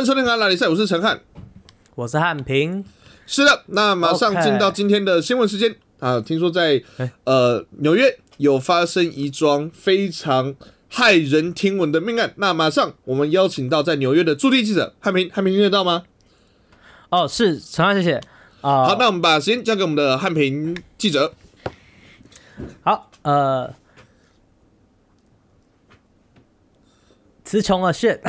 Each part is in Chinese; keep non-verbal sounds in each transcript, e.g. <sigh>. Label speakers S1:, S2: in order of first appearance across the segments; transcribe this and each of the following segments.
S1: 欢迎收听《阿拉里赛》，我是陈汉。
S2: 我是汉平。
S1: 是的，那马上进到今天的新闻时间啊！听说在
S2: 哎
S1: 呃纽约有发生一桩非常骇人听闻的命案。那马上我们邀请到在纽约的驻地记者汉平，汉平听得到吗？
S2: 哦，是陈汉，谢谢。啊、
S1: 好，那我们把时间交给我们的汉平记者。
S2: 好，呃，词穷了，shit，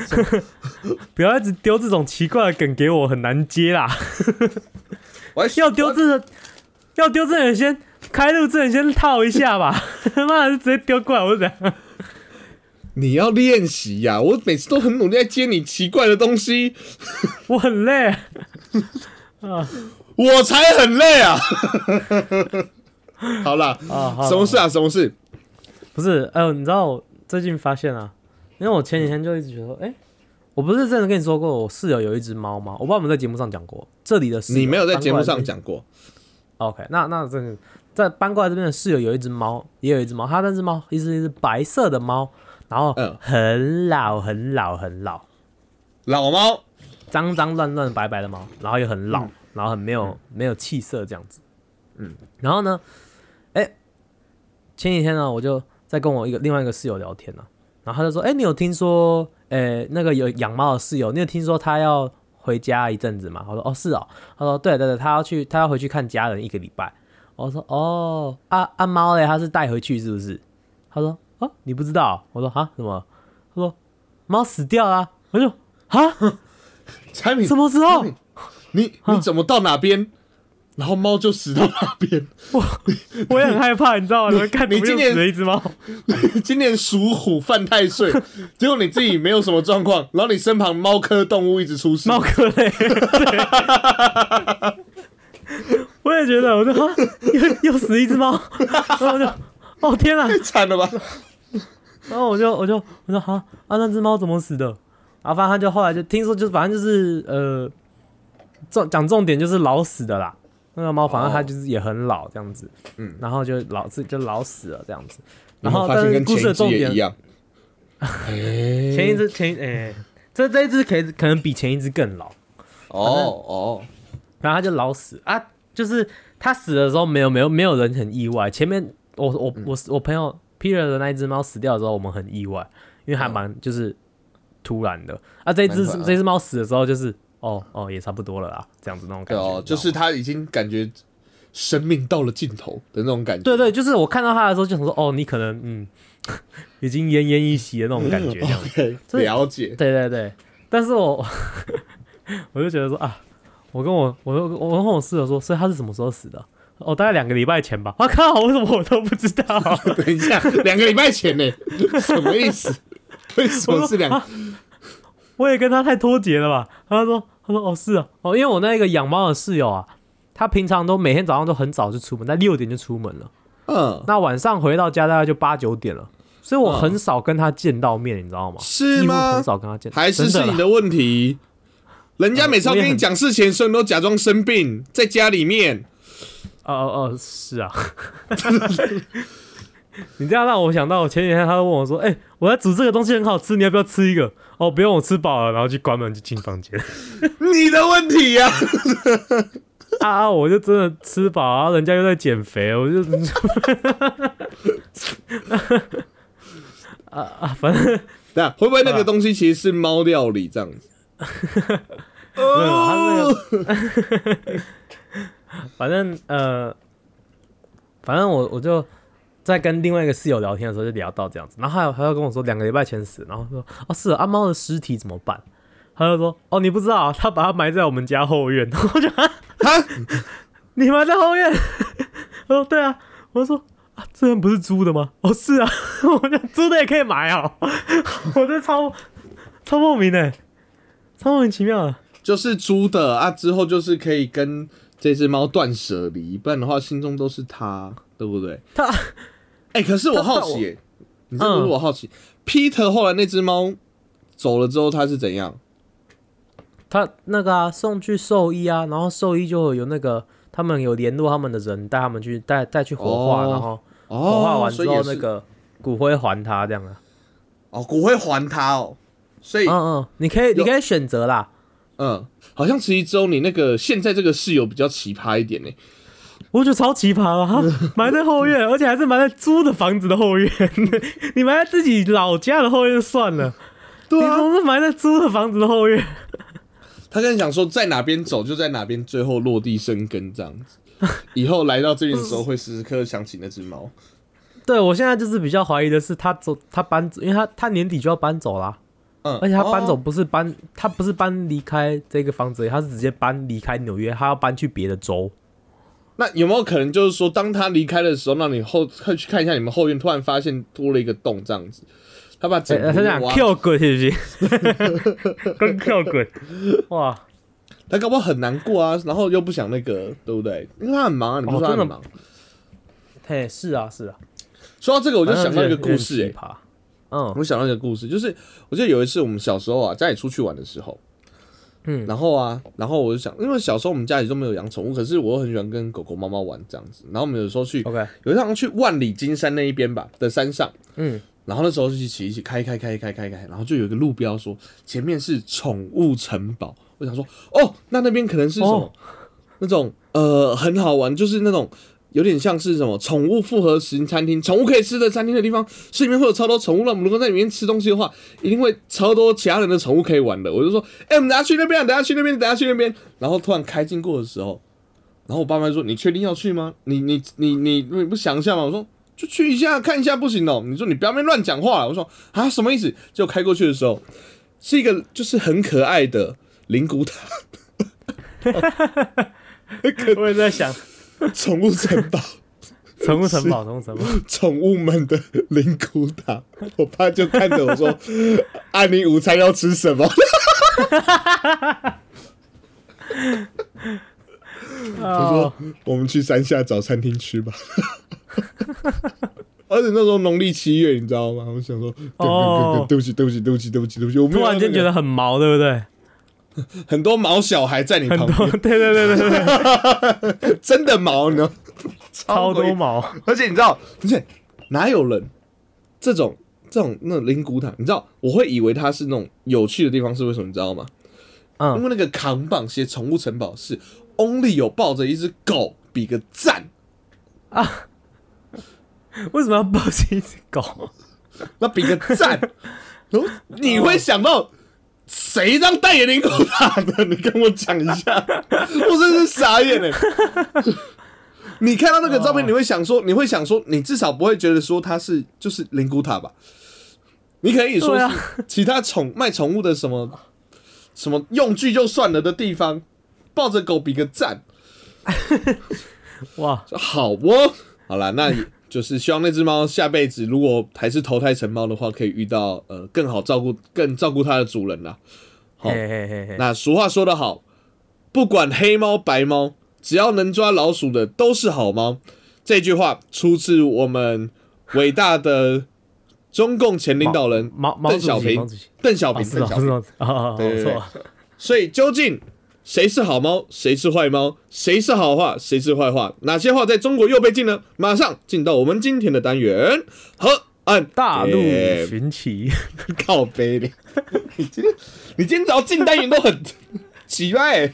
S2: <laughs> 不要一直丢这种奇怪的梗给我，很难接啦。
S1: 我还 <laughs>
S2: 要丢这个，要丢这个先开路之前先套一下吧，他 <laughs> 妈的就直接丢过来，我是怎样？
S1: 你要练习呀！我每次都很努力在接你奇怪的东西，
S2: 我很累啊。
S1: 我才很累啊！好啦，
S2: 啊，好
S1: 什么事啊？什么事？
S2: 不是，哎、呦，你知道我最近发现啊，因为我前几天就一直觉得说，哎、我不是真的跟你说过，我室友有一只猫吗？我不知道我们在节目上讲过，这里的室友
S1: 你没有在节目上讲过
S2: OK，那那这个在搬过来这边的室友有一只猫，也有一只猫，它那只猫一只一只白色的猫，然后
S1: 嗯
S2: 很老很老很老，
S1: 老猫？
S2: 脏脏乱乱白白的猫，然后又很老，
S1: 嗯
S2: 然后很没有、没有气色这样子。嗯，然后呢，哎、前几天呢，我就在跟我一个另外一个室友聊天呢、然后他就说，哎、你有听说，哎、那个有养猫的室友，你有听说他要回家一阵子吗？我说，哦，是哦。他说，对对对，他要去，他要回去看家人一个礼拜。我说，哦，啊啊猫嘞，他是带回去是不是？他说，啊，你不知道？我说，啊，什么？他说，猫死掉了、我就，啊，<laughs>
S1: 产品
S2: 什么时候？
S1: 你你怎么到哪边，然后猫就死到那边？<laughs>
S2: 我也很害怕，你知道吗？
S1: 你今年
S2: 死了一只猫，<laughs>
S1: 今年属虎犯太岁，结果你自己没有什么状况，然后你身旁猫科动物一直出事，
S2: 猫科类。<laughs> 我也觉得，我说哈，又又死一只猫，然后我就，哦天哪！
S1: 太惨了吧？
S2: 然后我就我就我说哈啊，那只猫怎么死的？然后反正他就后来就听说，就反正就是呃，重讲重点就是老死的啦。那个猫反正它就是也很老这样子，
S1: 嗯，
S2: 然后就老是就老死了这样子。
S1: 然
S2: 然后但是故事的重点
S1: 前一样，<laughs>
S2: 前一只前一哎、这这一只可以可能比前一只更老。
S1: 哦哦，
S2: 然后它就老死啊，就是它死的时候没有没有没有人很意外，前面我我我我朋友 Peter 的那一只猫死掉的时候，我们很意外，因为还蛮就是突然的。啊，这一只这只猫死的时候就是哦哦也差不多了啦，这样子那种感觉，
S1: 哦，就是他已经感觉生命到了尽头的那种感觉，
S2: 对对，就是我看到他的时候就想说哦，你可能嗯 <laughs> 已经奄奄一息的那种感觉这样子。
S1: ，OK，
S2: 这
S1: 了解，
S2: 对对对，但是我 <laughs> 我就觉得说啊，我跟我我我跟我室友说，所以他是什么时候死的？哦，大概两个礼拜前吧。我、靠，为什么我都不知道？<laughs>
S1: 等一下，两个礼拜前呢，什么意思？为什么是两？
S2: 啊我也跟他太脱节了吧？他说他说哦是啊，哦因为我那个养猫的室友啊，他平常都每天早上都很早就出门，在六点就出门了，
S1: 嗯，
S2: 那晚上回到家大概就八九点了。所以我很少跟他见到面，你知道吗？
S1: 是吗
S2: 很？少跟他见，
S1: 还是是你的问题？人家每次要跟你讲事情的时候，你都假装生病，在家里面。
S2: 哦哦哦，是啊。<laughs> 你这样让我想到，我前几天他问我说：“哎、我在煮这个东西很好吃，你要不要吃一个？”哦，不用，我吃饱了，然后去关门就进房间。
S1: 你的问题呀、
S2: 啊啊！我就真的吃饱，啊人家又在减肥，我就 <laughs> 啊啊，反正
S1: 那会不会那个东西其实是猫料理这样子？<laughs>
S2: 没有，他那个，<laughs> 反正呃，反正我我就在跟另外一个室友聊天的时候就聊到这样子，然后还有还要跟我说两个礼拜前死，然后说哦是啊，阿猫的尸体怎么办？他就说哦你不知道啊，他把它埋在我们家后院，<laughs> 我就啊，你埋在后院？他 <laughs> 说对啊，我就说啊这人不是租的吗？哦是啊，我讲租的也可以埋啊，我这超超莫名的，超莫名其妙的。
S1: 就是租的啊，之后就是可以跟这只猫断舍离，不然的话心中都是它，对不对？
S2: 他
S1: 哎、可是我好奇、耶，你这不是我好奇、p e t e r 后来那只猫走了之后，它是怎样？
S2: 他那个啊，送去兽医啊，然后兽医就有那个他们有联络他们的人，带他们去带带去火化，
S1: 哦
S2: 然后火化
S1: 哦，
S2: 完之后那个骨灰还他这样啊。
S1: 哦，骨灰还他哦。所以
S2: 嗯嗯，你可以你可以选择啦。
S1: 嗯，好像其实只有你那个现在这个室友比较奇葩一点呢。
S2: 我觉得超奇葩了，他 <laughs> 埋在后院，而且还是埋在租的房子的后院。<laughs> 你埋在自己老家的后院就算了，
S1: 对啊，
S2: 你总是埋在租的房子的后院。<laughs>
S1: 他跟你讲说，在哪边走就在哪边，最后落地生根这样子。以后来到这边的时候，会时时刻刻想起那只猫。
S2: 对我现在就是比较怀疑的是，他走他搬走，因为他他年底就要搬走啦。
S1: 嗯，
S2: 而且他搬走
S1: 哦
S2: 不是搬，他不是搬离开这个房子他是直接搬离开纽约，他要搬去别的州。
S1: 那有没有可能就是说，当他离开的时候，那你后快去看一下你们后院，突然发现多了一个洞这样子？他把整
S2: 欸、他讲
S1: 个挖
S2: Q 滚是不是？<laughs> 跟 Q 滚，哇！
S1: 他搞不好很难过啊，然后又不想那个，对不对？因为他很忙啊，你不是说他很忙？
S2: 嘿，是啊，是啊，
S1: 说到这个，我
S2: 我
S1: 就想到一个故事、欸，
S2: 哎，嗯
S1: 我想到一个故事，就是我记得有一次我们小时候啊，家里出去玩的时候，
S2: 嗯
S1: 然后啊，然后我就想，因为小时候我们家里都没有养宠物，可是我又很喜欢跟狗狗、猫猫玩这样子。然后我们有时候去
S2: ，，OK，
S1: 有一趟去万里金山那一边吧的山上，
S2: 嗯，
S1: 然后那时候就一起一起开开开开开开，然后就有一个路标说前面是宠物城堡。我想说，哦，那那边可能是什么、
S2: 哦
S1: 那种呃很好玩，就是那种有点像是什么宠物复合型餐厅，宠物可以吃的餐厅的地方，所以里面会有超多宠物。那我们如果在里面吃东西的话，一定会超多其他人的宠物可以玩的。我就说，哎、我们等下去那边，等下去那边，等下去那边。然后突然开进过的时候，然后我爸妈说：“你确定要去吗？你你你你你不想一下吗？”我说：“就去一下看一下，不行哦。”你说你不要乱讲话。我说：“啊，什么意思？”就开过去的时候，是一个就是很可爱的灵骨塔，<laughs> <laughs>
S2: 我也在想，
S1: 宠物城堡，
S2: 宠物城堡，宠物城堡，
S1: 宠物们的灵骨塔。我爸就看着我说：“啊，你午餐要吃什么？” <laughs>
S2: 他说，
S1: 我们去山下找餐厅吃吧。<laughs> 而且那时候农历七月，你知道吗？我想说，对不起，对不起，对不起，对不起，对不起，我
S2: 突然间觉得很毛，对不对？<laughs>
S1: 很多毛小孩在你，旁边，
S2: 对对对对对，<laughs>
S1: 真的毛呢，<laughs>
S2: 超多毛，
S1: 而且你知道，而且哪有人这种这种那种灵骨塔？你知道，我会以为它是那种有趣的地方，是为什么？你知道吗？因
S2: 嗯，
S1: 为那个扛棒写宠物城堡是 only 有抱着一只狗比个赞啊，
S2: 为什么要抱着一只狗？
S1: 那比个赞，然后你会想到谁让代言灵骨塔的？你跟我讲一下，<laughs> 我真是傻眼哎！<laughs> 你看到那个照片，你会想说，你会想说，你至少不会觉得说它是就是灵骨塔吧？你可以说其他宠卖宠物的什么什么用具就算了的地方，抱着狗比个赞，<laughs>
S2: 哇，
S1: 好哦，好啦，那也就是希望那只猫下辈子如果还是投胎成猫的话，可以遇到呃更好照顾、更照顾它的主人啦。好，那俗话说得好，不管黑猫白猫，只要能抓老鼠的都是好猫。这句话出自我们伟大的中共前领导人
S2: 毛毛主席，
S1: 邓小平邓小平。
S2: 是 <laughs> 哦，
S1: 邓小平。
S2: 是哦，哦，
S1: 对对对
S2: 错，
S1: 所以究竟谁是好猫，谁是坏猫，谁是好话，谁是坏话？哪些话在中国又被禁呢？马上进到我们今天的单元和岸
S2: 大陆
S1: 哎
S2: 寻奇，<laughs>
S1: 靠背的。你今天你今天只要进单元都很 <laughs> 奇怪、欸。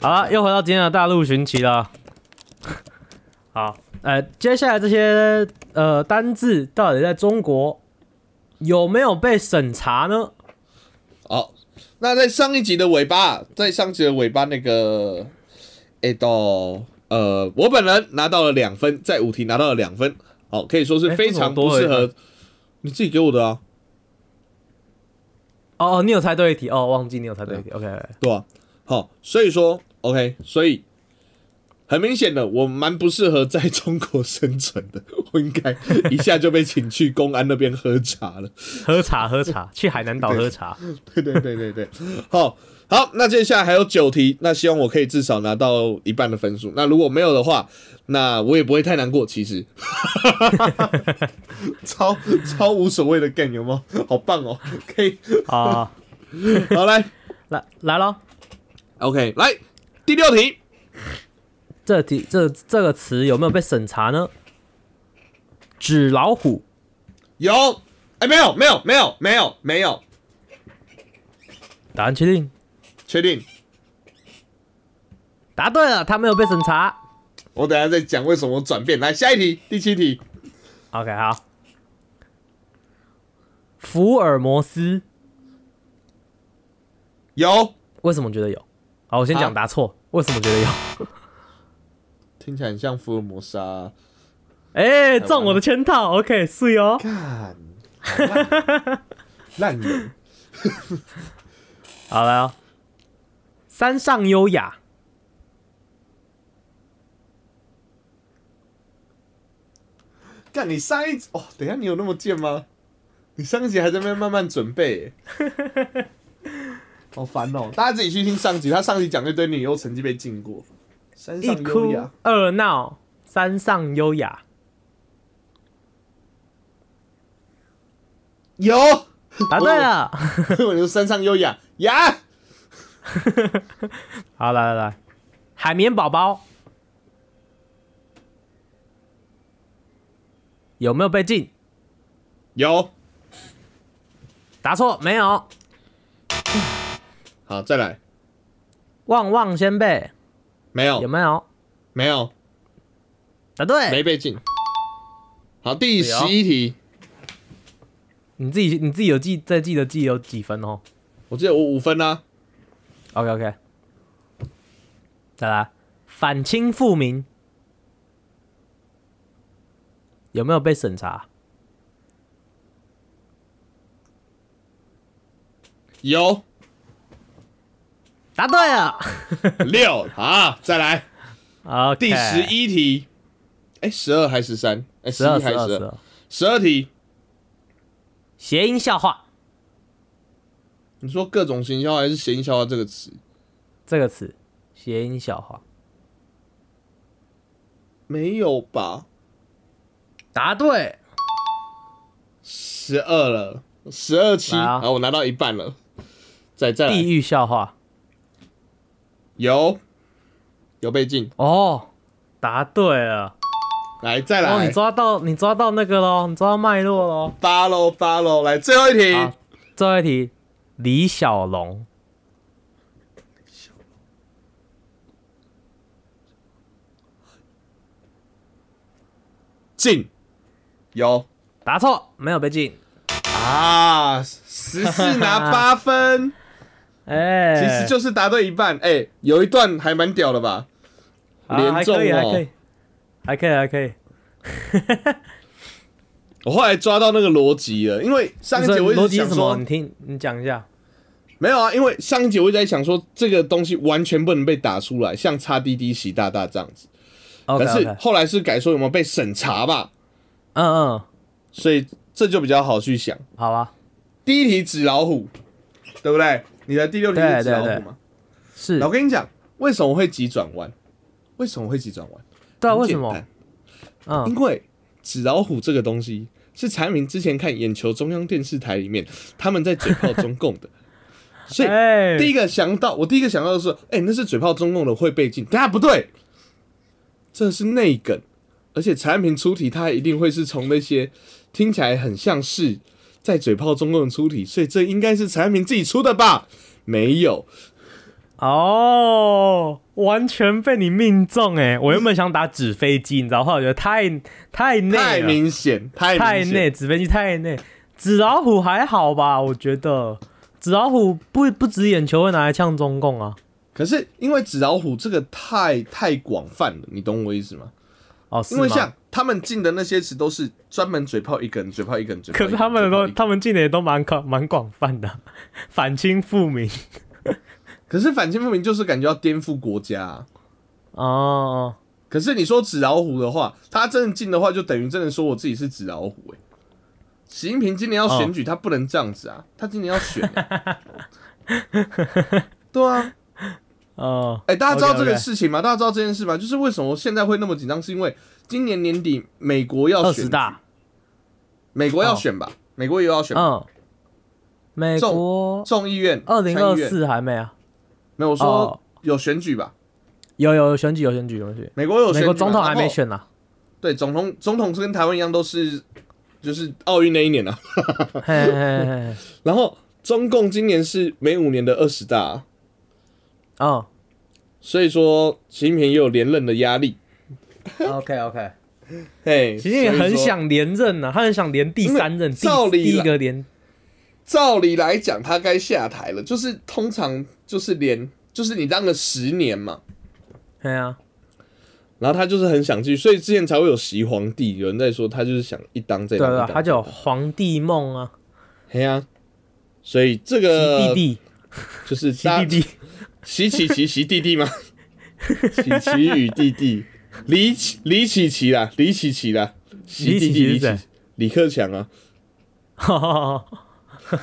S2: 好了，又回到今天的大陆寻奇了。<laughs> 好，呃，接下来这些呃单字到底在中国有没有被审查呢？
S1: 好，那在上一集的尾巴，在上集的尾巴那个，哎、到呃，我本人拿到了两分，在五题拿到了两分，好，可以说是非常不适合。你自己给我的啊，
S2: 哦哦，你有猜对一题哦，忘记你有猜对一题。OK，
S1: 对吧、好，所以说，OK，所以很明显的，我蛮不适合在中国生存的，我应该一下就被请去公安那边喝茶了。
S2: 喝茶喝茶，去海南岛喝茶。
S1: 对对对对对，好好，那接下来还有九题，那希望我可以至少拿到一半的分数。那如果没有的话，那我也不会太难过。其实，<laughs> 超超无所谓的 game 有吗？好棒哦，可以，
S2: 啊，<laughs>
S1: 好来
S2: 来来喽
S1: ，，OK，来第六题，
S2: 这题这这个词有没有被审查呢？纸老虎，
S1: 有，哎，没有，没有，没有，没有，没有，
S2: 答案确定？
S1: 确定。
S2: 答对了，他没有被审查。
S1: 我等下再讲为什么我转变。来，下一题，第七题。
S2: OK，好。福尔摩斯
S1: 有，
S2: 为什么觉得有？好，我先
S1: 啊
S2: 讲答错。为什么觉得有？
S1: 听起来很像福尔摩沙、啊。
S2: 哎、中我的圈套。OK，是哦。
S1: 看，好烂 <laughs> 烂人。
S2: 好了哦。山上优雅，
S1: 干，你上一集哦，等一下你有那么贱吗？你上一集还在那边慢慢准备，<laughs> 好烦哦！大家自己去听上集，他上集讲一堆女优成绩被禁过，山
S2: 一
S1: 上优
S2: 哭
S1: 雅
S2: 二闹，山上优雅。
S1: 有，
S2: 答对了。<laughs>
S1: 我就山上优雅。呀，<laughs>
S2: 好，来来来，海绵宝宝。有没有被禁？
S1: 有，
S2: 答错，没有。
S1: 好，再来，
S2: 旺旺仙贝
S1: 没有，
S2: 有没有？
S1: 没有，
S2: 答对。
S1: 没被禁。好，第十一题，
S2: 你自己你自己有记再记得记有几分哦
S1: 我记得我五分啊
S2: ，？OK OK，再来，反清复明有没有被审查？
S1: 有
S2: 答对了。<laughs>
S1: 六，好，再来
S2: OK，
S1: 第十一题，哎，十二还是十三？哎，十
S2: 十二
S1: 一还是十二？
S2: 十二
S1: 题，
S2: 谐音笑话
S1: 你说各种行销还是谐音笑话这个词？
S2: 这个词，谐音笑话
S1: 没有吧？
S2: 答对。
S1: 十二了，十二期，好，我拿到一半了。再再来，
S2: 地狱笑话
S1: 有有被禁，
S2: 哦，答对了。
S1: 来再
S2: 哦，
S1: 来
S2: 你，抓到你抓到那个喽，你抓到脉络喽。
S1: 八喽八喽，来最后一题，
S2: 最后一题，李小龙。
S1: 进有。
S2: 答错，没有被禁。
S1: 啊，十四拿八分，
S2: 哎、
S1: 其实就是答对一半。哎，有一段还蛮屌的吧？
S2: 啊
S1: 连中
S2: 还可以，还可
S1: 哦
S2: 以，。还可以，还可以。<laughs>
S1: 我后来抓到那个逻辑了，因为上一
S2: 这
S1: 集我一？直想说
S2: 你听，你讲一下。
S1: 没有啊，因为上一节我一直在想说这个东西完全不能被打出来，像叉滴滴习大大这样子。
S2: OK
S1: 可是后来是改说有没有被审查吧，
S2: 嗯嗯，
S1: 所以这就比较好去想。
S2: 好啊，
S1: 第一题纸老虎，对不对？你的第六题是纸老虎吗？
S2: 是。
S1: 我跟你讲，为什么会急转弯？为什么会急转弯？
S2: 对啊，
S1: 很
S2: 为什么？嗯。
S1: 因为纸老虎这个东西是产品之前看眼球中央电视台里面 <laughs> 他们在嘴炮中共的，<laughs> 所以
S2: 哎，
S1: 第一个想到，我第一个想到的是，哎、那是嘴炮中共的会被禁，但它不对，这是内梗，而且产品出题它一定会是从那些听起来很像是在嘴炮中共的出题，所以这应该是产品自己出的吧？没有，
S2: 哦，完全被你命中哎！我原本想打纸飞机，你知道，后来我觉得太太内
S1: 太，明显，太明显
S2: 太内，纸飞机太内。纸老虎还好吧？我觉得纸老虎不不止眼球会拿来呛中共啊。
S1: 可是因为纸老虎这个太太广泛了，你懂我意思吗？
S2: 哦，
S1: 因为像他们进的那些词都是专门嘴炮一个人，嘴炮一个人，嘴炮。
S2: 可是他们都他们进的也都蛮广蛮广泛的，<laughs> 反清复明 <laughs>
S1: 可是反清复明就是感觉要颠覆国家、啊。
S2: 哦。
S1: 可是你说纸老虎的话，他真的进的话，就等于真的说我自己是纸老虎哎、习近平今年要选举，他不能这样子啊，他今年要选、欸。<laughs> 对啊，
S2: 哦，
S1: 哎、大家知道这个事情吗大家知道这件事吗？就是为什么现在会那么紧张，是因为今年年底美国要选
S2: 大，
S1: 美国要
S2: 哦
S1: 选吧？美国也要选，
S2: 嗯，美国
S1: 众议院
S2: 二零二四还没啊？
S1: 没有我说
S2: 哦
S1: 有选举吧？
S2: 有有有选举有选举有选举，
S1: 美国有选举嘛
S2: 美国总统还没选呢。
S1: 对，总统总统是跟台湾一样，都是就是奥运那一年啊。然后中共今年是每五年的二十大啊、
S2: 哦
S1: 所以说习近平也有连任的压力。
S2: ，OK OK，
S1: 嘿，
S2: 习近平
S1: 所以说
S2: 很想连任呢，他很想连第三任，
S1: 照理
S2: 一
S1: 来
S2: 个连，
S1: 照理来讲，他该下台了，就是通常就是连就是你当了十年嘛，
S2: 对啊，
S1: 然后他就是很想继续，所以之前才会有习皇帝，有人在说他就是想一当再当，
S2: 对对，他就有皇帝梦啊，
S1: 嘿啊，所以这
S2: 习
S1: 个
S2: 弟弟，
S1: 就是 <laughs>
S2: 弟弟，
S1: 习琪琪习弟弟吗？琪琪与弟弟，李启李启琪啦，李启琪啦，习弟弟
S2: 李启琪
S1: 李克强啊，
S2: 哈哈哈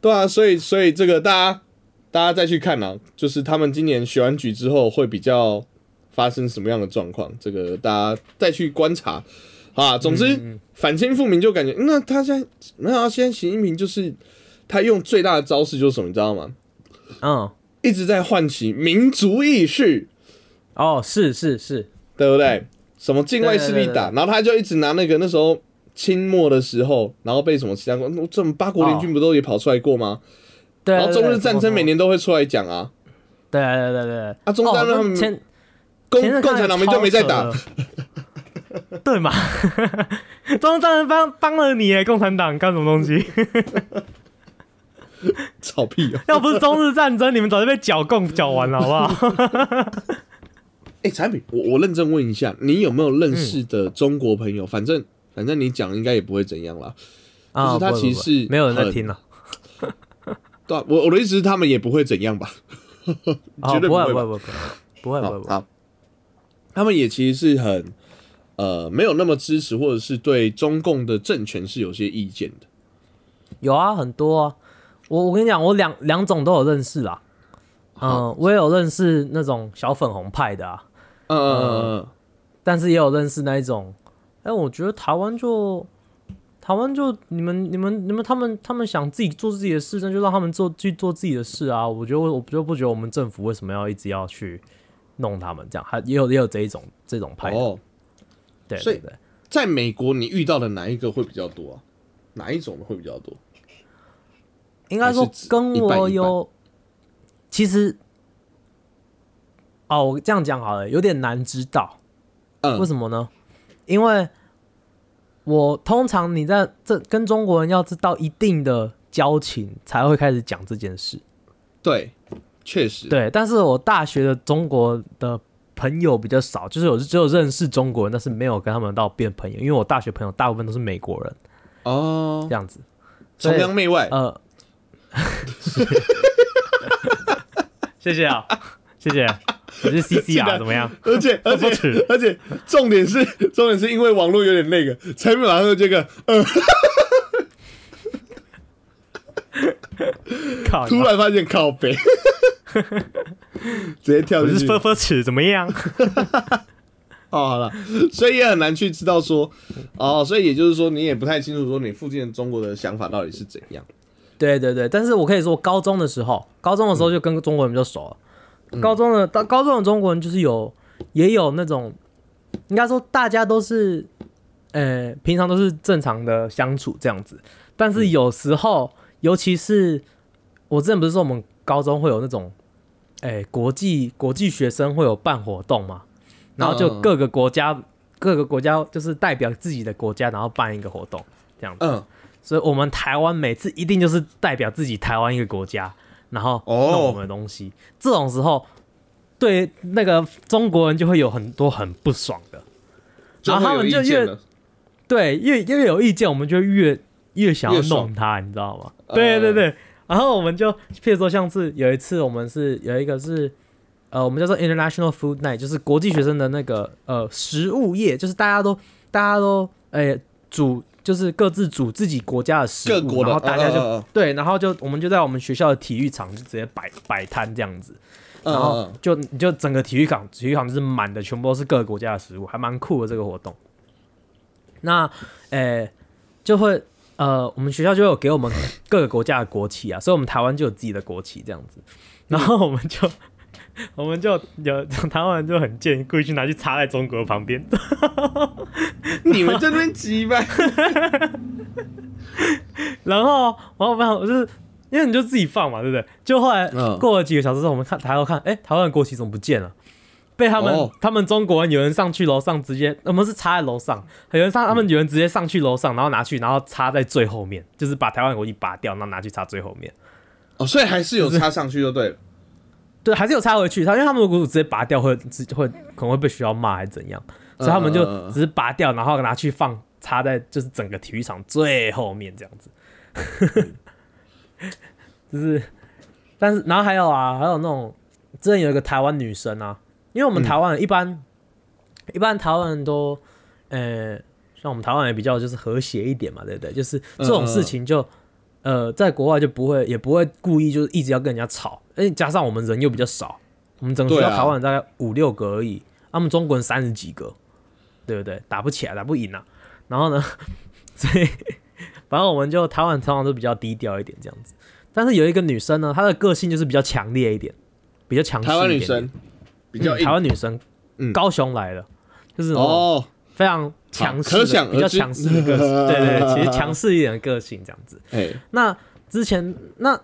S1: 对啊，所以所以这个大家大家再去看啊，就是他们今年选完举之后会比较发生什么样的状况，这个大家再去观察啊。总之，
S2: 嗯
S1: 反清复明就感觉，那他现在那现在习近平就是他用最大的招式就是什么，你知道吗？
S2: 嗯，
S1: 一直在唤起民族意识，
S2: 哦，是是是，
S1: 对不对？什么境外势力打，然后他就一直拿那个那时候清末的时候，然后被什么其他国，这种八国联军不都也跑出来过吗？
S2: 对，
S1: 然后中日战争每，年都会出来讲啊，
S2: 对对对对对，
S1: 啊，中山他们
S2: 哦前
S1: 共共产党们就没在打，<laughs>
S2: 对嘛？<laughs> 中战争帮帮了你耶，共产党干什么东西？<laughs>
S1: 草屁哦！<laughs>
S2: 要不是中日战争，你们早就被剿共剿完了，好不好？<laughs>
S1: 哎，产品，我我认真问一下，你有没有认识
S2: 嗯
S1: 的中国朋友？反正反正你讲应该也不会怎样啦。
S2: 啊，
S1: 就是他其实是
S2: 没有人在听了，
S1: 对啊、我我的意思是他们也不会怎样吧？
S2: 不会不会不会不会不会不会，
S1: 好好，他们也其实是很呃没有那么支持，或者是对中共的政权是有些意见的。
S2: 有啊，很多啊。我我跟你讲，我两两种都有认识啦。嗯、
S1: 好
S2: 我也有认识那种小粉红派的啊，
S1: 嗯嗯嗯嗯，
S2: 但是也有认识那一种，哎、我觉得台湾就台湾就你们你们你们他们他们想自己做自己的事，那就让他们做去做自己的事啊。我觉得我我就不觉得我们政府为什么要一直要去弄他们这样，还也有也有这一种这种派的，
S1: 哦，
S2: 对对对。
S1: 在美国你遇到的哪一个会比较多啊？哪一种的会比较多？
S2: 应该说跟我有，其实，哦，我这样讲好了，有点难知道，
S1: 嗯，
S2: 为什么呢？因为我通常你在这跟中国人要知道一定的交情，才会开始讲这件事。
S1: 对，确实，
S2: 对，但是我大学的中国的朋友比较少，就是我只有认识中国人，但是没有跟他们到变朋友，因为我大学朋友大部分都是美国人
S1: 哦
S2: 这，样子。
S1: 崇洋媚外，
S2: 呃，<laughs> 谢谢啊，谢谢，我是 <laughs> C C 啊，怎么样？
S1: 而且 <laughs> 而且而且重点是重点是因为网络有点那个，才马上就这个，呃，
S2: 靠，
S1: 突然发现靠北，直接跳进去。
S2: 我是分分尺，怎么样？
S1: 哦，好了，所以也很难去知道说，哦，所以也就是说，你也不太清楚说你附近的中国的想法到底是怎样。
S2: 对对对，但是我可以说，高中的时候，高中的时候就跟中国人比较熟了。高中的到高中的中国人就是有也有那种，应该说大家都是，呃，平常都是正常的相处这样子，但是有时候，尤其是我之前不是说我们高中会有那种，哎、国际国际学生会有办活动嘛，然后就各个国家各个国家就是代表自己的国家，然后办一个活动这样子。
S1: 嗯，
S2: 所以我们台湾每次一定就是代表自己台湾一个国家，然后
S1: 哦
S2: 弄我们的东西。这种时候，对那个中国人就会有很多很不爽的。然后他们就越。对，越越有意见，我们就越越想要弄他，你知道吗？
S1: 呃
S2: 对对对。然后我们就，譬如说，像是有一次，我们是有一个是，呃，我们叫做 International Food Night，就是国际学生的那个呃食物业，就是大家都大家都诶、煮，就是各自煮自己国家的食物，
S1: 各国的，
S2: 然后大家就、对，然后就我们就在我们学校的体育场就直接摆摆摊这样子，
S1: 嗯
S2: 然后就你就整个体育场体育场就是满的，全部都是各个国家的食物，还蛮酷的这个活动。那诶、就会呃，我们学校就有给我们各个国家的国旗啊，所以我们台湾就有自己的国旗这样子，然后我们就 <laughs> 我们就有 <laughs> 台湾人就很贱，故意去拿去插在中国旁边。<laughs>
S1: 你们这边急吧。
S2: 然后，然后我就是因为你就自己放嘛，对不对？就后来
S1: 嗯
S2: 过了几个小时之后，我们看抬头看，哎、台湾的国旗怎么不见了？被他们、
S1: 哦
S2: 他们中国人有人上去楼上，直接我们是插在楼上，有人上他们有人直接上去楼上，然后拿去，然后插在最后面，就是把台湾国旗拔掉，然后拿去插最后面。
S1: 哦，所以还是有插上去就对了。
S2: 对，还是有插回去，他因为他们如果直接拔掉会直会可能会被学校骂还是怎样，所以他们就只是拔掉，然后拿去放插在就是整个体育场最后面这样子，<laughs> 就是，但是然后还有啊，还有那种之前有一个台湾女生啊，因为我们台湾人一般、一般台湾人都，呃，像我们台湾人比较就是和谐一点嘛，对不对？就是这种事情就。呃，在国外就不会，也不会故意就是一直要跟人家吵，而且加上我们人又比较少，我们整个台湾大概五六个而已，他们中国人三十几个，对不对？打不起来，打不赢啊。然后呢，<laughs> 所以反正我们就台湾人通常都比较低调一点这样子。但是有一个女生呢，她的个性就是比较强烈一点，比较强势
S1: 台湾
S2: 一点点
S1: 女生比较
S2: 嗯台湾女生，
S1: 嗯
S2: 高雄来的，就是
S1: 哦，
S2: 非常强势，
S1: 可想
S2: 比较强势的个性，对对对，其实强势一点的个性这样子。<laughs>
S1: 哎，
S2: 那之前那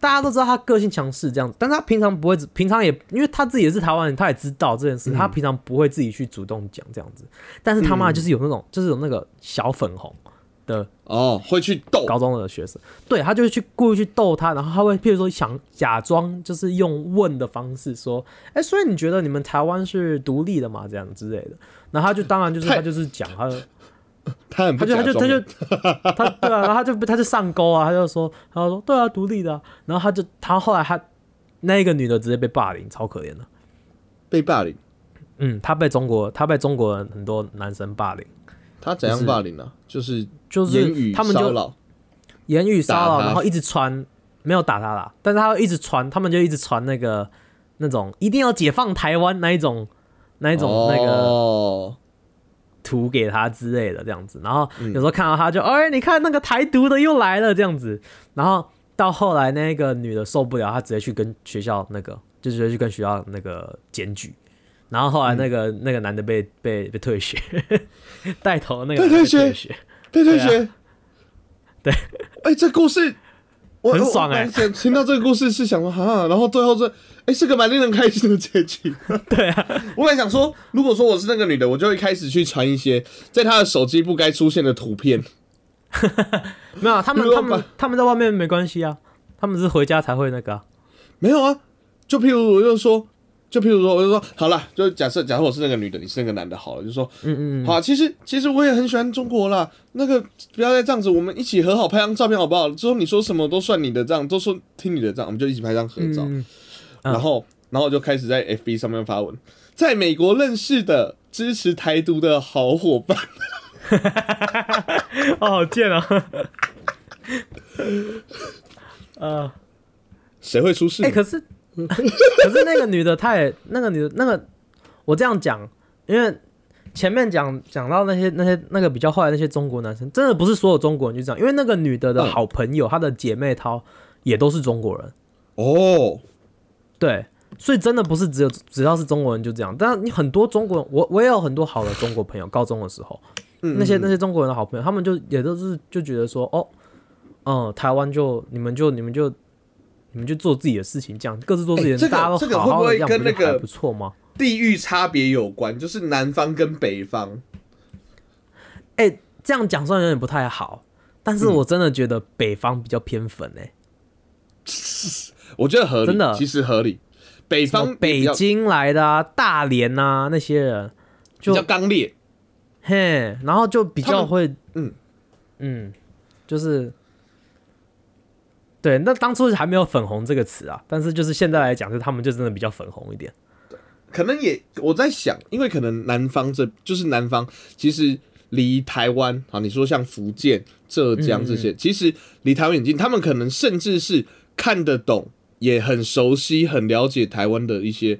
S2: 大家都知道他个性强势这样子，但是他平常不会，平常也因为他自己也是台湾人，他也知道这件事，他平常不会自己去主动讲这样子。但是他妈就是有那种，就是有那个小粉红的
S1: 哦，会去逗
S2: 高中的学生，对他就是去故意去逗他，然后他会譬如说想假装就是用问的方式说，哎、所以你觉得你们台湾是独立的吗？这样之类的。然后他就当然就是他就是讲他的。
S1: 他很
S2: 他就他就他就他对啊，然后他就他就上钩啊，他就说他就说对啊，独立的啊、然后他就他后来他那一个女的直接被霸凌，超可怜的。
S1: 被霸凌，
S2: 嗯，他被中国他被中国人很多男生霸凌，
S1: 他怎样霸凌呢？就是
S2: 就是
S1: 言语
S2: 他们就
S1: 骚扰，
S2: 言语骚扰，然后一直传，没有打他啦，但是他一直传，他们就一直传那个那种一定要解放台湾那一种那一种那个
S1: 哦，
S2: 图给他之类的这样子，然后
S1: 嗯。
S2: 有时候看到他就，哎、你看那个台独的又来了这样子，然后到后来那个女的受不了，她直接去跟学校那个，就直接去跟学校那个检举，然后后来那个、<laughs> 那个男的被被被退学，带头那个
S1: 退学
S2: 退学，
S1: 被退学，
S2: 啊。对，
S1: 哎，这故事我
S2: 很爽哎
S1: 我我想听到这个故事是想说哈，然后最后这哎是个蛮令人开心的结局。<laughs>
S2: 对啊，<laughs>
S1: 我本来想说，如果说我是那个女的，我就会开始去传一些在她的手机不该出现的图片。<laughs>
S2: 没有啊，他们他们他们在外面没关系啊，他们是回家才会那个、啊，
S1: 没有啊，就譬如我就说，就譬如说，我就说好了，就假设假设我是那个女的，你是那个男的，好了，就说
S2: 嗯嗯嗯，
S1: 好啊，其实其实我也很喜欢中国啦。那个不要再这样子，我们一起和好拍张照片好不好？之后你说什么都算你的，这样都说听你的，这样我们就一起拍张合照。然后然后我就开始在 FB 上面发文，在美国认识的支持台独的好伙伴。<laughs>
S2: 哦，好贱啊，呃。
S1: 谁会出事？
S2: 哎、可是 <laughs> 可是那个女的，她也那个女的，那个我这样讲，因为前面讲讲到那些那些那个比较坏的那些中国男生，真的不是所有中国人就这样，因为那个女的的
S1: 嗯。
S2: 好朋友，她的姐妹淘也都是中国人，
S1: 哦，
S2: 对，所以真的不是只有只要是中国人就这样，但你很多中国人，我我也有很多好的中国朋友，高中的时候，
S1: 嗯
S2: 那些那些中国人的好朋友，他们就也都是就觉得说，哦，嗯，台湾就你们就你们就你们就做自己的事情，这样各自做自己的，大家都
S1: 这个会不会跟那个
S2: 不错吗？
S1: 地域差别有关，就是南方跟北方。
S2: 哎、这样讲虽然有点不太好，但
S1: 嗯
S2: 是我真的觉得北方比较偏粉哎、
S1: 我觉得合理，
S2: 真的
S1: 其实合理。北方
S2: 北京来的啊，大连啊那些人，就
S1: 比较刚烈，
S2: 嘿，然后就比较会，
S1: 嗯
S2: 嗯，就是，对，那当初还没有“粉红”这个词啊，但是就是现在来讲，就是他们就真的比较粉红一点。
S1: 可能也我在想，因为可能南方这就是南方，其实离台湾啊，你说像福建、浙江这
S2: 嗯
S1: 些，其实离台湾很近，他们可能甚至是看得懂，也很熟悉、很了解台湾的一些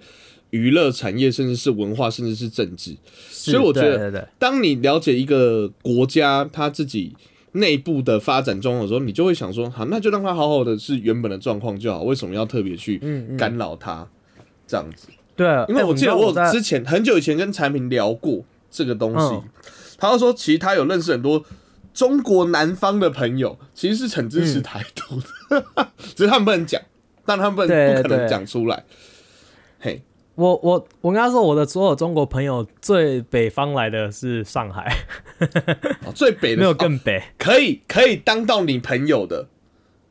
S1: 娱乐产业，甚至是文化，甚至是政治。
S2: 所
S1: 所以我觉得当你了解一个国家它自己内部的发展状况的时候，你就会想说，好，那就让他好好的是原本的状况就好，为什么要特别去干扰它？这样子。
S2: 对，
S1: 因为
S2: 哎
S1: 我记得我有之前很久以前跟产品聊过这个东西
S2: 嗯，
S1: 他就说其实他有认识很多中国南方的朋友，其实是很支持台独的，<laughs> 只是他们不能讲，但他们不能不可能
S2: 对
S1: 讲出来。嘿，
S2: 我我我跟他说，我的所有中国朋友最北方来的是上海，
S1: 哦最北的 <laughs>
S2: 没有
S1: 哦
S2: 更北。
S1: 可以可以当到你朋友的，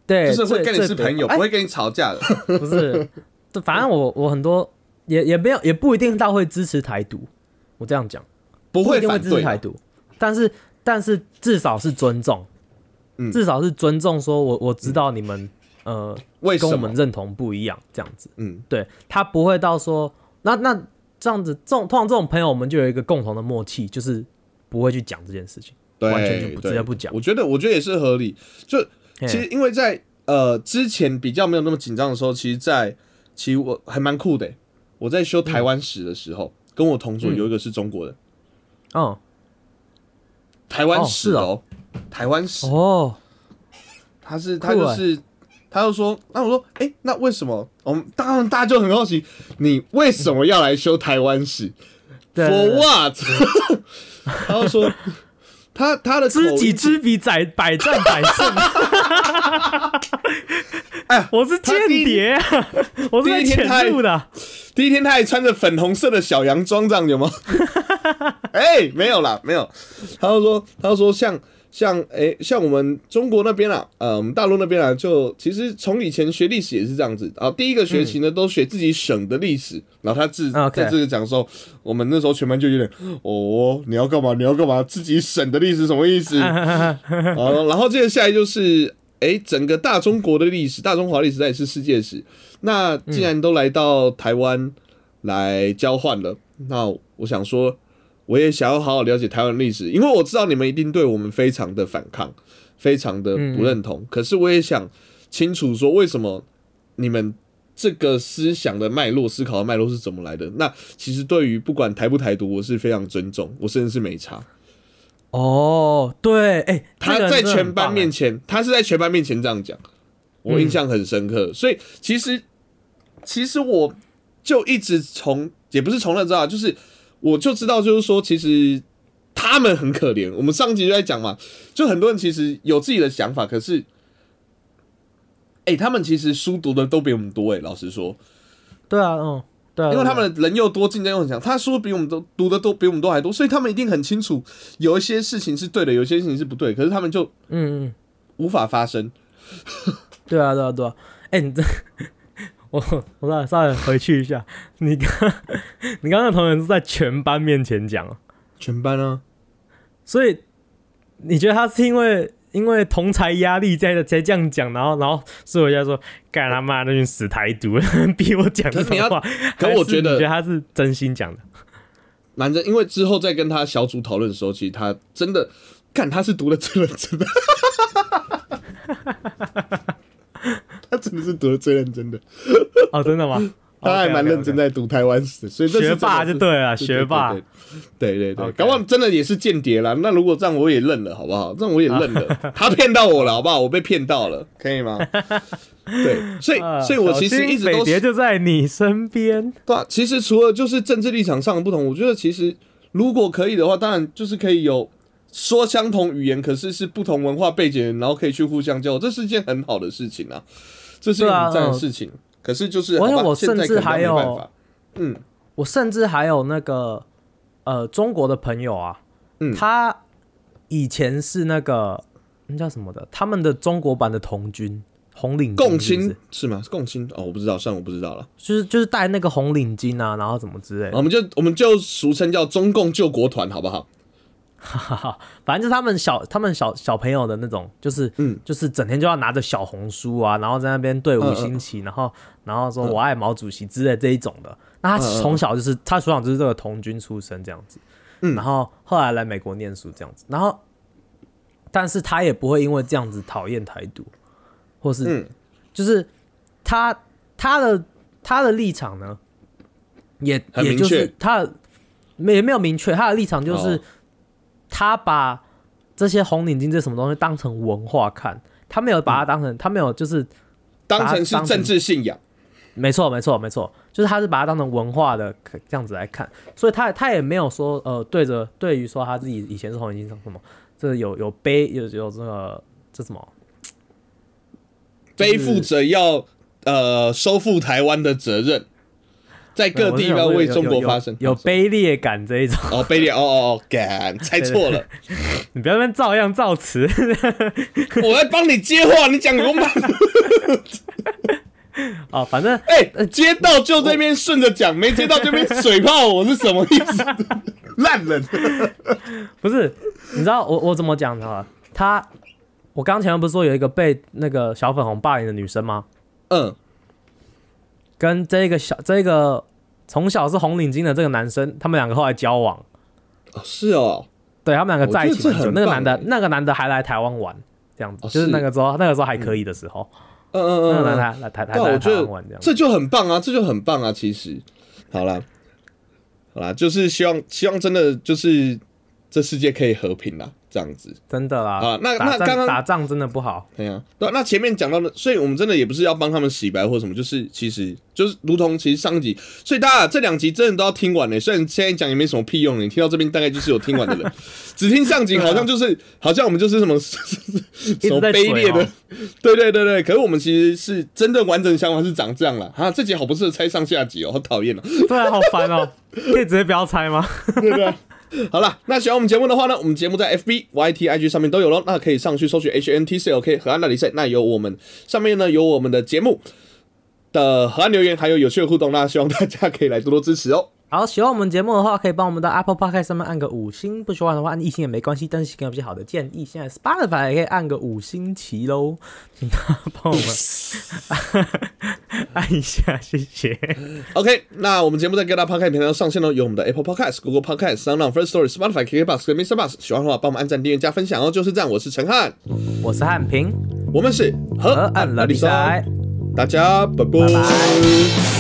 S2: 对，
S1: 就是会跟你是朋友，
S2: 哎
S1: 不会跟你吵架的。<laughs>
S2: 不是，就反正我我很多也也没有也不一定到会支持台独，我这样讲
S1: 不会反对
S2: 台独，但是但是至少是尊重，
S1: 嗯
S2: 至少是尊重，说我我知道你们呃
S1: 为什么
S2: 跟我们？认同不一样，这样子，
S1: 嗯，
S2: 对他不会到说那那这样子，这种通常这种朋友我们就有一个共同的默契，就是不会去讲这件事情，
S1: 对，
S2: 完全就不
S1: 对
S2: 直接不讲
S1: 我觉得我觉得也是合理。就其实因为在呃之前比较没有那么紧张的时候，其实在其实我还蛮酷的欸。我在修台湾史的时候，跟我同桌
S2: 嗯
S1: 有一个是中国人，
S2: 嗯
S1: 台湾史哦，台湾史，
S2: 哦，
S1: 他是他就是。他就说：“那我说，哎、那为什么？我们当然大家就很好奇，你为什么要来修台湾史？For what？” 他就说：“ <laughs> 他他的
S2: 知 <laughs> 己知彼，百百战百胜。
S1: 哎
S2: 我是间谍啊，我是潜入的。
S1: 第一天他还穿着粉红色的小洋装，这样有吗？<laughs> 哎、没有啦，没有。他就说，他就说像像哎、像我们中国那边啊，呃，我们大陆那边啊，就其实从以前学历史也是这样子啊。第一个学期呢，都学自己省的历史，然后他自在这个讲的时候，我们那时候全班就有点哦，你要干嘛？你要干嘛？自己省的历史什么意思？好，<laughs> 然后接下来就是，哎、整个大中国的历史，大中华历史，它也是世界史。那既然都来到台湾来交换了，那我想说，我也想要好好了解台湾历史，因为我知道你们一定对我们非常的反抗，非常的不认同。可是我也想清楚说，为什么你们这个思想的脉络、思考的脉络是怎么来的？那其实对于不管台不台独，我是非常尊重，我甚至是没差。
S2: 哦，对，哎、
S1: 他在全班面前，他是在全班面前这样讲，我印象很深刻。所以其实，其实我就一直从也不是从那知道，就是我就知道，就是说，其实他们很可怜。我们上集就在讲嘛，就很多人其实有自己的想法，可是，哎、他们其实书读的都比我们多哎、老实说，
S2: 对啊，嗯，对啊，
S1: 因为他们人又多，竞争又很强，他书比我们都读的都比我们都还多，所以他们一定很清楚有一些事情是对的，有一些事情是不对，可是他们就
S2: 嗯嗯，
S1: 无法发生。
S2: 对啊，对啊，对啊，哎、你这。我我再稍微回去一下，你刚你刚刚的同学是在全班面前讲啊，
S1: 全班啊，
S2: 所以你觉得他是因为因为同才压力在在这样讲，然后然后所以我就说干他妈那群死台独，逼我讲这种话，
S1: 可我觉得
S2: 你觉得他是真心讲的，
S1: 男生，因为之后在跟他小组讨论的时候，其实他真的看他是读的最认真的，<laughs> 他真的是读的最认真的，
S2: 哦，真的吗？<laughs>
S1: 他还蛮认真，在读台湾史，所以这是
S2: 学霸就对了，
S1: 对
S2: 学霸，
S1: 对对对搞不好真的也是间谍啦。那如果这样，我也认了，好不好？这样我也认了，<laughs> 他骗到我了，好不好？我被骗到了，可以吗？对，所以 <laughs>
S2: 啊
S1: 所以我其实一直都
S2: 小心匪谍就在你身边，
S1: 对啊，其实除了就是政治立场上的不同，我觉得其实如果可以的话，当然就是可以有说相同语言，可是是不同文化背景然后可以去互相交流，这是一件很好的事情啊，这是很赞的
S2: 嗯
S1: 事情。可是就是，
S2: 而且我甚至还有
S1: 嗯，
S2: 我甚至还有那个呃中国的朋友啊，
S1: 嗯
S2: 他以前是那个那叫什么的，他们的中国版的童军红领巾
S1: 共青是吗？是共青哦，我不知道，算我不知道了。
S2: 就是就是戴那个红领巾啊，然后怎么之类的，
S1: 我们就我们就俗称叫中共救国团，好不好？
S2: 哈哈哈，反正就是他们小他们小小朋友的那种，就是
S1: 嗯。
S2: 就是整天就要拿着小红书啊，然后在那边对五星旗，然后然后说我爱毛主席之类这一种的。那他从小就是他从小就是这个童军出身这样子，
S1: 嗯。
S2: 然后后来来美国念书这样子，然后但是他也不会因为这样子讨厌台独，或是
S1: 嗯。
S2: 就是他他的他的立场呢，也也就是他没也没有明确他的立场就是。
S1: 哦
S2: 他把这些红领巾这什么东西当成文化看，他没有把它当成，他没有就是
S1: 当成是政治信仰，
S2: 没错，没错，没错，就是他是把它当成文化的这样子来看，所以他他也没有说呃对着对于说他自己以前是红领巾什么，这有有背有有这个这什么？
S1: 背负着要呃收复台湾的责任，在各地要为中国发声，
S2: 有卑劣感这一种
S1: 哦，<laughs> 卑劣哦哦哦，感猜错了，<laughs>
S2: 你不要那边照样造词，<laughs>
S1: 我在帮你接话，你讲公版。
S2: 哦，反正
S1: 哎，接到就这边顺着讲，没接到这边水泡我是什么意思？烂人，
S2: 不是？你知道我我怎么讲的？他，我刚前面不是说有一个被那个小粉红霸凌的女生吗？
S1: 嗯，
S2: 跟这个小这个从小是红领巾的这个男生，他们两个后来交往。
S1: 哦，是哦，
S2: 对他们两个在一起很久。那个男的，那个男的还来台湾玩，这样子，就是那个时候那个时候还可以的时候。
S1: 嗯嗯嗯，
S2: 来来来台台台台湾这样，
S1: 这就很棒啊，这就很棒啊。其实，好了，好了，就是希望希望真的就是这世界可以和平啦。这样子，
S2: 真的啦
S1: 啊！那那刚刚
S2: 打仗真的不好，
S1: 对啊。对，那前面讲到的，所以我们真的也不是要帮他们洗白或什么，就是其实就是如同其实上一集，所以大家这两集真的都要听完呢。虽然现在讲也没什么屁用，你听到这边大概就是有听完的人，<laughs> 只听上集好像就是好像我们就是什么 <laughs> 什么卑劣的，<laughs> 对对对对。可是我们其实是真的完整想法是长这样了啊！这集好不适合猜上下集哦，好讨厌哦。
S2: 对啊，好烦哦，可以直接不要猜吗？
S1: 对不对？<laughs> 好了，那喜欢我们节目的话呢，我们节目在 FB、YT、IG 上面都有喽，那可以上去搜取 H N T C O K 河岸大比赛，那有我们上面呢有我们的节目的河岸留言，还有有趣的互动，那希望大家可以来多多支持哦。
S2: 好，喜欢我们节目的话，可以帮我们的 Apple Podcast 上面按个五星；不喜欢的话，按一星也没关系。但是有比较好的建议，现在 Spotify 也可以按个五星旗喽，请他帮我们 <laughs> 按一下，谢谢。
S1: OK，那我们节目在各大 Podcast 平台上线喽，有我们的 Apple Podcast、Google Podcast、Sound、First Story、Spotify、KKBox 跟 Mr. Bus。喜欢的话，帮我们按赞、订阅、加分享哦。就是这样，我是陈汉，
S2: 我是汉平，
S1: 我们是
S2: 河岸拉比赛，
S1: 大家拜拜。